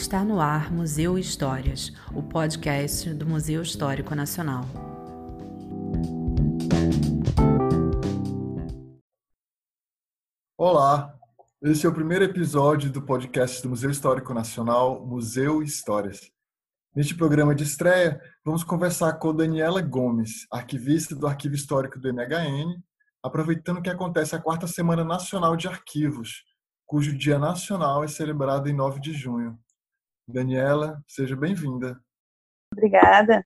Está no ar Museu Histórias, o podcast do Museu Histórico Nacional. Olá, esse é o primeiro episódio do podcast do Museu Histórico Nacional, Museu Histórias. Neste programa de estreia, vamos conversar com Daniela Gomes, arquivista do Arquivo Histórico do MHN, aproveitando que acontece a quarta Semana Nacional de Arquivos, cujo Dia Nacional é celebrado em 9 de junho. Daniela, seja bem-vinda. Obrigada.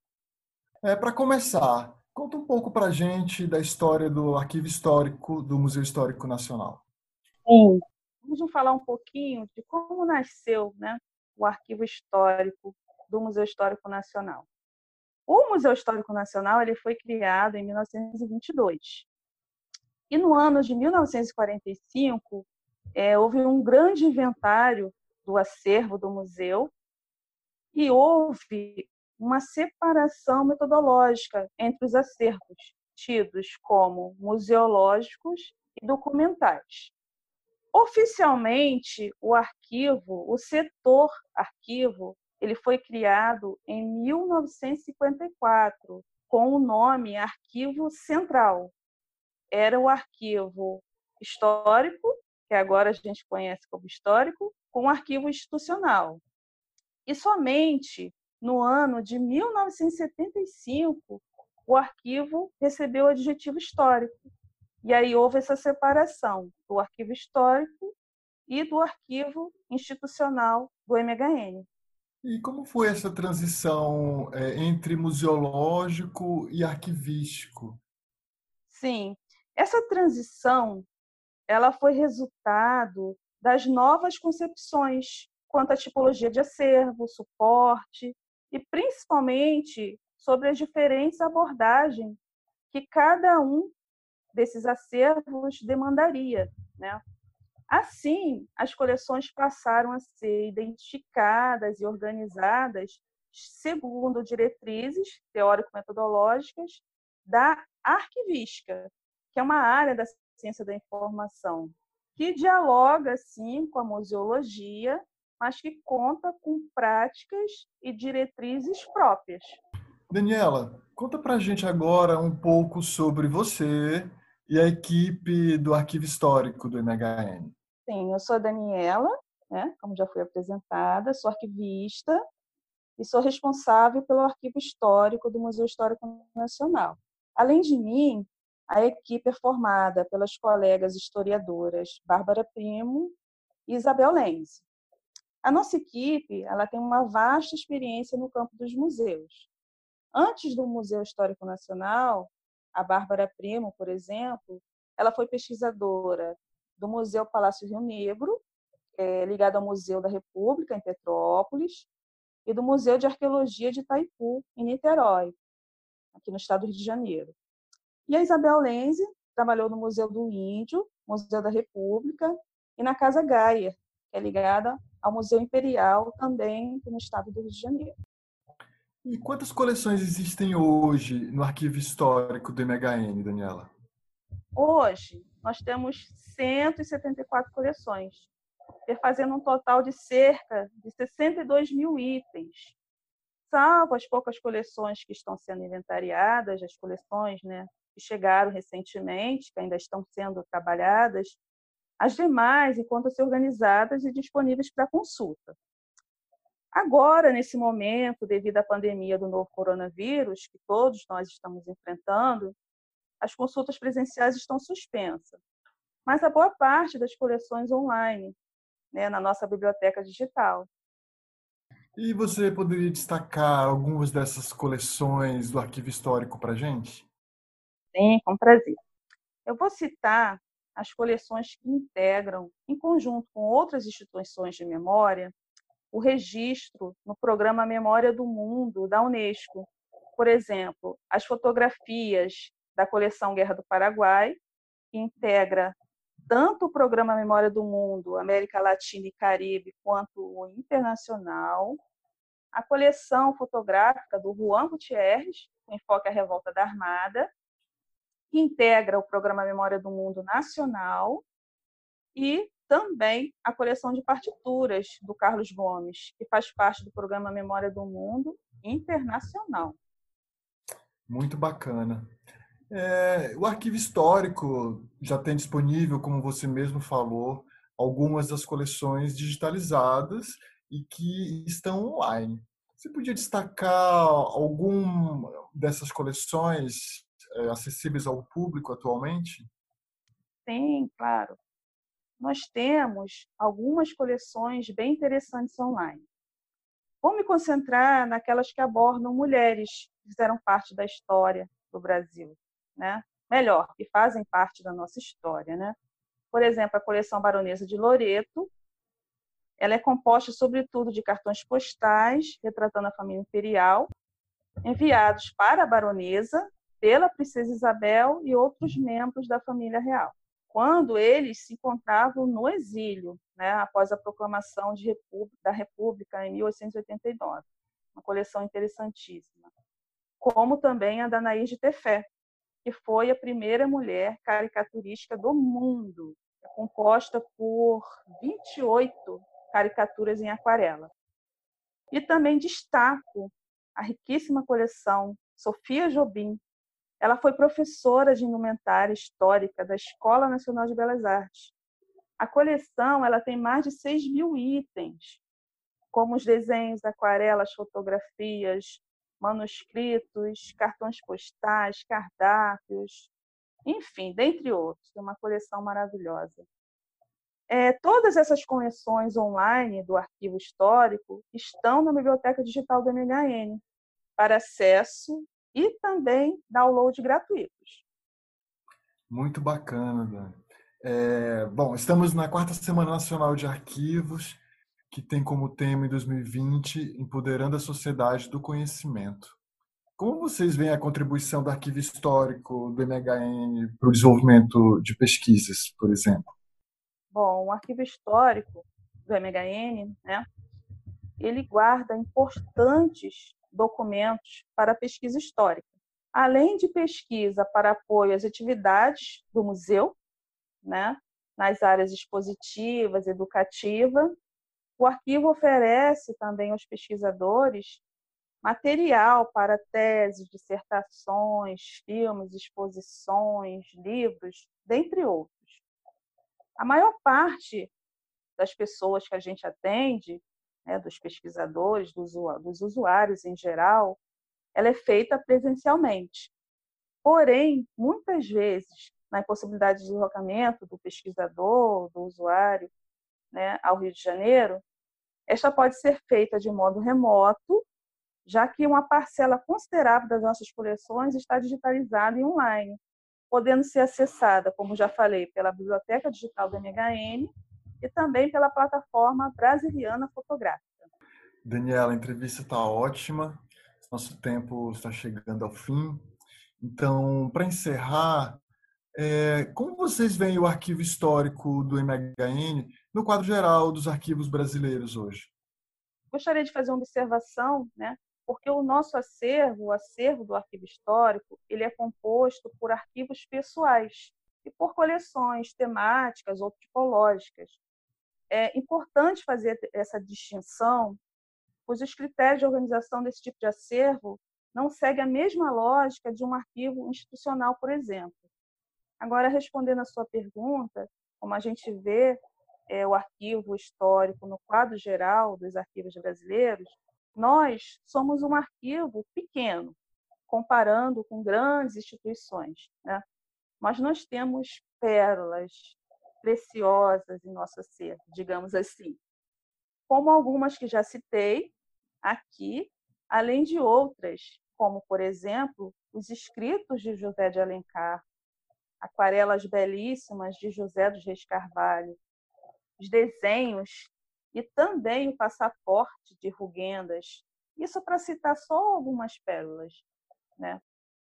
É, para começar, conta um pouco para a gente da história do Arquivo Histórico do Museu Histórico Nacional. Sim, vamos falar um pouquinho de como nasceu né, o Arquivo Histórico do Museu Histórico Nacional. O Museu Histórico Nacional ele foi criado em 1922. E no ano de 1945, é, houve um grande inventário do acervo do museu e houve uma separação metodológica entre os acervos tidos como museológicos e documentais. Oficialmente, o arquivo, o setor arquivo, ele foi criado em 1954 com o nome Arquivo Central. Era o arquivo histórico, que agora a gente conhece como histórico, com o arquivo institucional. E somente no ano de 1975 o arquivo recebeu o adjetivo histórico. E aí houve essa separação do arquivo histórico e do arquivo institucional do MHN. E como foi essa transição é, entre museológico e arquivístico? Sim, essa transição ela foi resultado das novas concepções quanto à tipologia de acervo, suporte e principalmente sobre as diferentes abordagens que cada um desses acervos demandaria, né? Assim, as coleções passaram a ser identificadas e organizadas segundo diretrizes teórico-metodológicas da arquivística, que é uma área da ciência da informação, que dialoga, sim, com a museologia, mas que conta com práticas e diretrizes próprias. Daniela, conta para a gente agora um pouco sobre você e a equipe do Arquivo Histórico do MHN. Sim, eu sou a Daniela, né, como já foi apresentada, sou arquivista e sou responsável pelo Arquivo Histórico do Museu Histórico Nacional. Além de mim, a equipe é formada pelas colegas historiadoras Bárbara Primo e Isabel Lenz. A nossa equipe ela tem uma vasta experiência no campo dos museus. Antes do Museu Histórico Nacional, a Bárbara Primo, por exemplo, ela foi pesquisadora do Museu Palácio Rio Negro, é, ligado ao Museu da República, em Petrópolis, e do Museu de Arqueologia de Itaipu, em Niterói, aqui no estado do Rio de Janeiro. E a Isabel Lenze trabalhou no Museu do Índio, Museu da República, e na Casa Gaia, que é ligada ao Museu Imperial, também no estado do Rio de Janeiro. E quantas coleções existem hoje no arquivo histórico do MHN, Daniela? Hoje, nós temos 174 coleções, fazendo um total de cerca de 62 mil itens. Salvo as poucas coleções que estão sendo inventariadas, as coleções né, que chegaram recentemente, que ainda estão sendo trabalhadas, as demais encontram-se organizadas e disponíveis para consulta. Agora, nesse momento, devido à pandemia do novo coronavírus, que todos nós estamos enfrentando, as consultas presenciais estão suspensas, mas a boa parte das coleções online, né, na nossa biblioteca digital. E você poderia destacar algumas dessas coleções do arquivo histórico para a gente? Sim, com prazer. Eu vou citar as coleções que integram, em conjunto com outras instituições de memória, o registro no programa Memória do Mundo da Unesco. Por exemplo, as fotografias da coleção Guerra do Paraguai, que integra tanto o programa Memória do Mundo, América Latina e Caribe, quanto o internacional, a coleção fotográfica do Juan Gutierrez, com enfoque à revolta da Armada, que integra o programa Memória do Mundo Nacional, e também a coleção de partituras do Carlos Gomes, que faz parte do programa Memória do Mundo Internacional. Muito bacana. É, o arquivo histórico já tem disponível, como você mesmo falou, algumas das coleções digitalizadas e que estão online. Você podia destacar algum dessas coleções é, acessíveis ao público atualmente? Sim, claro. Nós temos algumas coleções bem interessantes online. Vou me concentrar naquelas que abordam mulheres que fizeram parte da história do Brasil, né? Melhor, que fazem parte da nossa história, né? Por exemplo, a coleção Baronesa de Loreto, ela é composta sobretudo de cartões postais retratando a família imperial, enviados para a baronesa pela princesa Isabel e outros membros da família real, quando eles se encontravam no exílio, né, após a proclamação República, da República em 1889. Uma coleção interessantíssima. Como também a da Nair de Tefé, que foi a primeira mulher caricaturística do mundo, composta por 28 caricaturas em aquarela. E também destaco a riquíssima coleção Sofia Jobim. Ela foi professora de indumentária histórica da Escola Nacional de Belas Artes. A coleção ela tem mais de 6 mil itens, como os desenhos, aquarelas, fotografias, manuscritos, cartões postais, cardápios, enfim, dentre outros. É uma coleção maravilhosa. É, todas essas coleções online do arquivo histórico estão na biblioteca digital do MHN para acesso e também download gratuitos. Muito bacana, Dani. É, bom, estamos na quarta Semana Nacional de Arquivos, que tem como tema em 2020 Empoderando a Sociedade do Conhecimento. Como vocês veem a contribuição do arquivo histórico do MHN para o desenvolvimento de pesquisas, por exemplo? Bom, o arquivo histórico do MHN, né, ele guarda importantes documentos para pesquisa histórica. Além de pesquisa para apoio às atividades do museu, né, nas áreas expositivas, educativa, o arquivo oferece também aos pesquisadores material para teses, dissertações, filmes, exposições, livros, dentre outros. A maior parte das pessoas que a gente atende, né, dos pesquisadores, dos, usuários em geral, ela é feita presencialmente. Porém, muitas vezes, na impossibilidade de deslocamento do pesquisador, do usuário, né, ao Rio de Janeiro, esta pode ser feita de modo remoto, já que uma parcela considerável das nossas coleções está digitalizada e online, podendo ser acessada, como já falei, pela Biblioteca Digital do MHN e também pela plataforma Brasiliana Fotográfica. Daniela, a entrevista está ótima, nosso tempo está chegando ao fim. Então, para encerrar, é, como vocês veem o arquivo histórico do MHN no quadro geral dos arquivos brasileiros hoje? Gostaria de fazer uma observação, né, porque o nosso acervo, o acervo do arquivo histórico, ele é composto por arquivos pessoais e por coleções temáticas ou tipológicas. É importante fazer essa distinção, pois os critérios de organização desse tipo de acervo não seguem a mesma lógica de um arquivo institucional, por exemplo. Agora, respondendo à sua pergunta, como a gente vê é, o arquivo histórico no quadro geral dos arquivos brasileiros, nós somos um arquivo pequeno, comparando com grandes instituições. Né? Mas nós temos pérolas preciosas em nosso acervo, digamos assim, como algumas que já citei aqui, além de outras, como, por exemplo, os escritos de José de Alencar, aquarelas belíssimas de José dos Reis Carvalho, os desenhos e também o passaporte de Rugendas. Isso para citar só algumas pérolas. Né?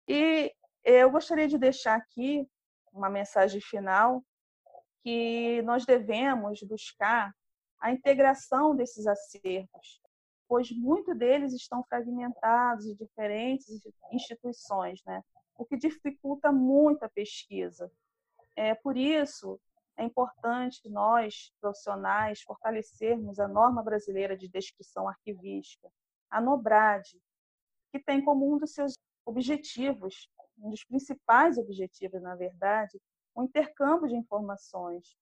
E eu gostaria de deixar aqui uma mensagem final que nós devemos buscar a integração desses acervos, pois muitos deles estão fragmentados em diferentes instituições, né? o que dificulta muito a pesquisa. É, por isso, é importante nós, profissionais, fortalecermos a norma brasileira de descrição arquivística, a NOBRAD, que tem como um dos seus objetivos, um dos principais objetivos, na verdade, o intercâmbio de informações,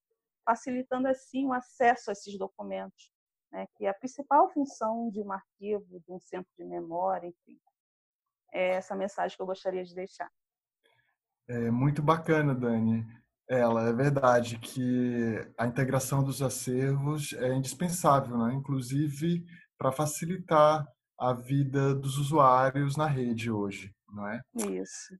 facilitando assim o acesso a esses documentos, né, que é a principal função de um arquivo, de um centro de memória, enfim. É essa mensagem que eu gostaria de deixar. É muito bacana, Dani. Ela é verdade que a integração dos acervos é indispensável, né? inclusive para facilitar a vida dos usuários na rede hoje, não é? Isso.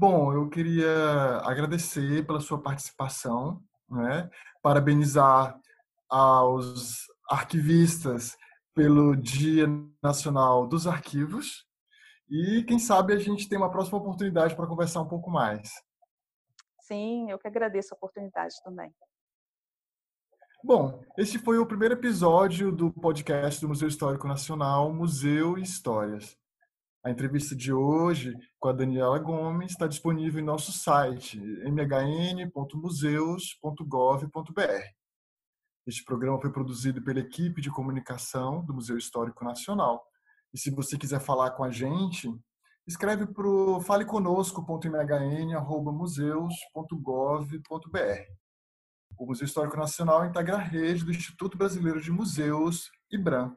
Bom, eu queria agradecer pela sua participação, né? parabenizar aos arquivistas pelo Dia Nacional dos Arquivos e quem sabe a gente tem uma próxima oportunidade para conversar um pouco mais. Sim, eu que agradeço a oportunidade também. Bom, este foi o primeiro episódio do podcast do Museu Histórico Nacional, Museu e Histórias. A entrevista de hoje com a Daniela Gomes está disponível em nosso site mhn.museus.gov.br. Este programa foi produzido pela equipe de comunicação do Museu Histórico Nacional. E se você quiser falar com a gente, escreve para o faleconosco.mhn.museus.gov.br. O Museu Histórico Nacional integra a rede do Instituto Brasileiro de Museus, IBRAM.